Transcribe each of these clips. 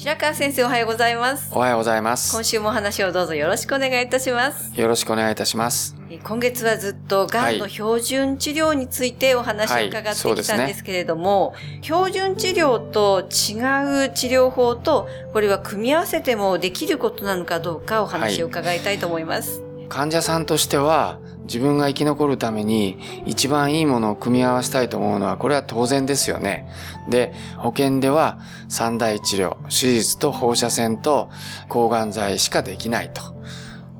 白川先生おはようございます。おはようございます。今週もお話をどうぞよろしくお願いいたします。よろしくお願いいたします。今月はずっとがんの標準治療についてお話を伺ってきたんですけれども、はいね、標準治療と違う治療法とこれは組み合わせてもできることなのかどうかお話を伺いたいと思います、はい、患者さんとしては自分が生き残るために一番いいものを組み合わせたいと思うのはこれは当然ですよね。で、保険では三大治療、手術と放射線と抗がん剤しかできないと。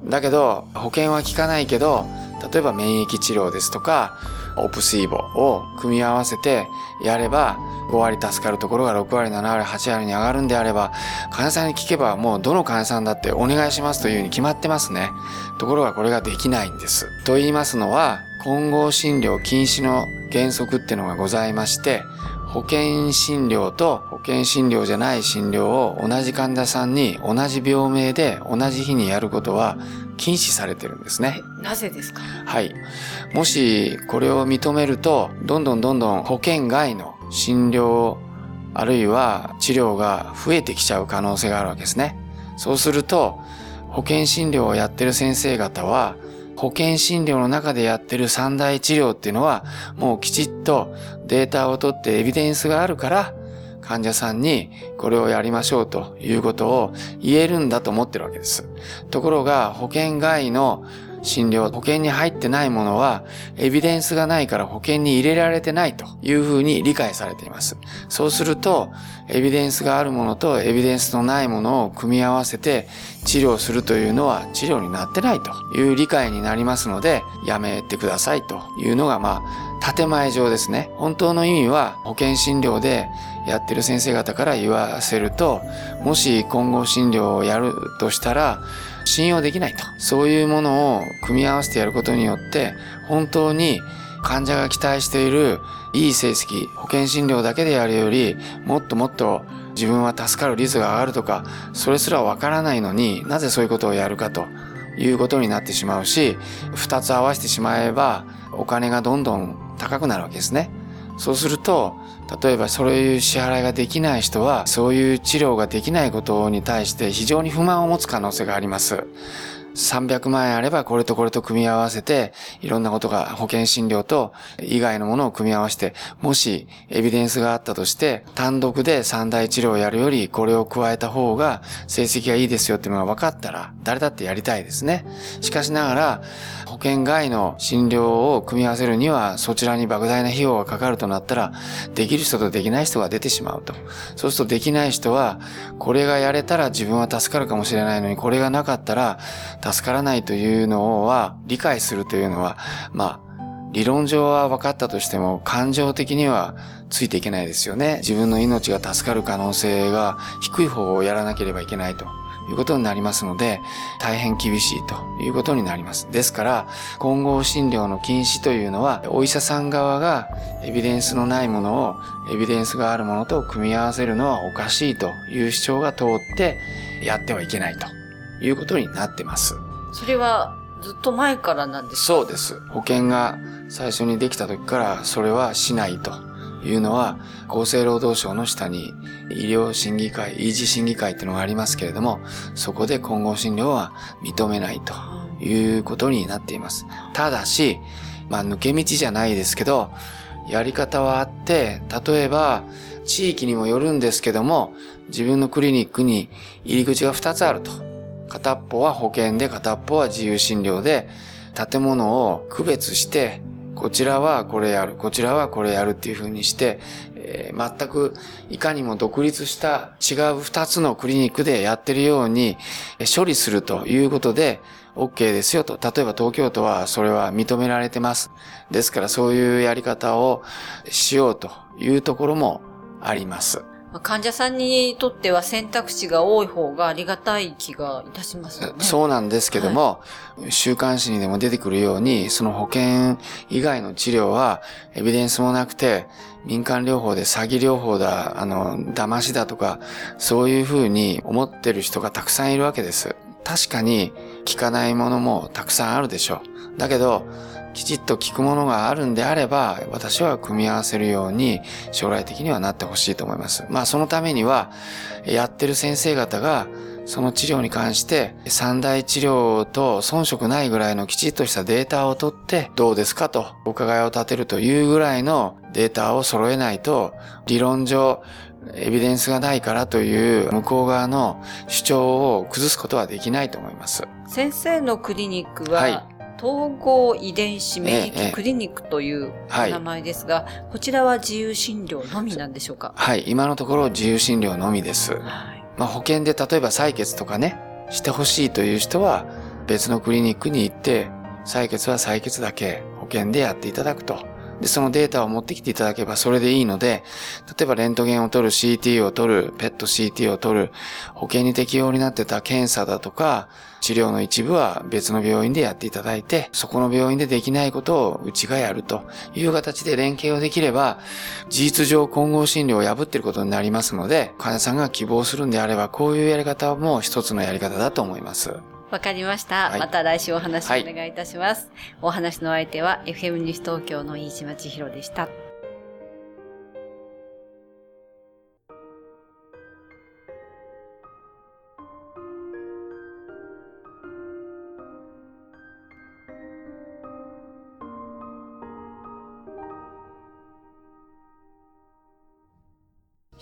だけど保険は効かないけど例えば免疫治療ですとかオプシーボを組み合わせてやれば5割助かるところが6割7割8割に上がるんであれば患者さんに聞けばもうどの患者さんだってお願いしますというふうに決まってますね。ところがこれができないんです。と言いますのは混合診療禁止の原則っていうのがございまして保険診療と保険診療じゃない診療を同じ患者さんに同じ病名で同じ日にやることは禁止されてるんですね。なぜですか？はい。もしこれを認めると、どんどんどんどん保険外の診療あるいは治療が増えてきちゃう可能性があるわけですね。そうすると、保険診療をやってる先生方は、保険診療の中でやってる三大治療っていうのは、もうきちっとデータを取ってエビデンスがあるから、患者さんにこれをやりましょうということを言えるんだと思ってるわけです。ところが保険外の診療、保険に入ってないものは、エビデンスがないから保険に入れられてないというふうに理解されています。そうすると、エビデンスがあるものとエビデンスのないものを組み合わせて治療するというのは治療になってないという理解になりますので、やめてくださいというのが、まあ、建前上ですね。本当の意味は保険診療でやってる先生方から言わせると、もし混合診療をやるとしたら、信用できないと。そういうものを組み合わせてやることによって、本当に患者が期待しているいい成績、保険診療だけでやるより、もっともっと自分は助かる率が上がるとか、それすらわからないのになぜそういうことをやるかということになってしまうし、二つ合わせてしまえば、お金がどんどん高くなるわけですね。そうすると、例えばそういう支払いができない人は、そういう治療ができないことに対して非常に不満を持つ可能性があります。300万円あればこれとこれと組み合わせて、いろんなことが保険診療と以外のものを組み合わせて、もしエビデンスがあったとして、単独で三大治療をやるよりこれを加えた方が成績がいいですよっていうのが分かったら、誰だってやりたいですね。しかしながら、保険外の診療を組み合わせるには、そちらに莫大な費用がかかるとなったら、できる人とできない人が出てしまうと。そうするとできない人は、これがやれたら自分は助かるかもしれないのに、これがなかったら助からないというのは、理解するというのは、まあ、理論上は分かったとしても、感情的にはついていけないですよね。自分の命が助かる可能性が低い方をやらなければいけないと。いうことになりますので、大変厳しいということになります。ですから、混合診療の禁止というのは、お医者さん側がエビデンスのないものをエビデンスがあるものと組み合わせるのはおかしいという主張が通ってやってはいけないということになってます。それはずっと前からなんですか？そうです。保険が最初にできた時からそれはしないというのは厚生労働省の下に医療審議会、維持審議会っていうのがありますけれども、そこで混合診療は認めないということになっています。ただし、まあ抜け道じゃないですけど、やり方はあって、例えば地域にもよるんですけども、自分のクリニックに入り口が2つあると。片っぽは保険で片っぽは自由診療で、建物を区別してこちらはこれやる、こちらはこれやるっていう風にしてえー、全くいかにも独立した違う二つのクリニックでやってるように処理するということで OK ですよと。例えば東京都はそれは認められてます。ですからそういうやり方をしようというところもあります。患者さんにとっては選択肢が多い方がありがたい気がいたしますよね。そうなんですけども、はい、週刊誌にでも出てくるように、その保険以外の治療はエビデンスもなくて、民間療法で詐欺療法だ、あの、騙しだとか、そういうふうに思ってる人がたくさんいるわけです。確かに効かないものもたくさんあるでしょう。だけど、きちっと聞くものがあるんであれば、私は組み合わせるように将来的にはなってほしいと思います。まあそのためには、やってる先生方が、その治療に関して三大治療と遜色ないぐらいのきちっとしたデータを取ってどうですかとお伺いを立てるというぐらいのデータを揃えないと理論上エビデンスがないからという向こう側の主張を崩すことはできないと思います。先生のクリニックは、はい統合遺伝子免疫クリニックという名前ですが、ええはい、こちらは自由診療のみなんでしょうか？はい、今のところ自由診療のみです。はい、まあ、保険で例えば採血とかね、してほしいという人は別のクリニックに行って、採血は採血だけ保険でやっていただくと。で、そのデータを持ってきていただければそれでいいので、例えばレントゲンを取る、CT を取る、ペット CT を取る、保険に適用になってた検査だとか、治療の一部は別の病院でやっていただいて、そこの病院でできないことをうちがやるという形で連携をできれば、事実上混合診療を破っていることになりますので、患者さんが希望するんであれば、こういうやり方も一つのやり方だと思います。わかりました、はい、また来週お話お願いいたします。はい、お話の相手は FM 西東京の飯島千尋でした。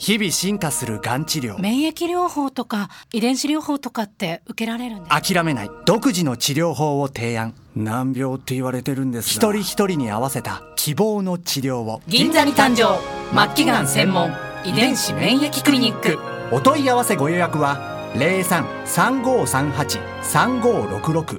日々進化するがん治療。免疫療法とか遺伝子療法とかって受けられるんです諦めない。独自の治療法を提案。難病って言われてるんです一人一人に合わせた希望の治療を。銀座に誕生。末期がん専門。遺伝子免疫クリニック。お問い合わせご予約は03-3538-3566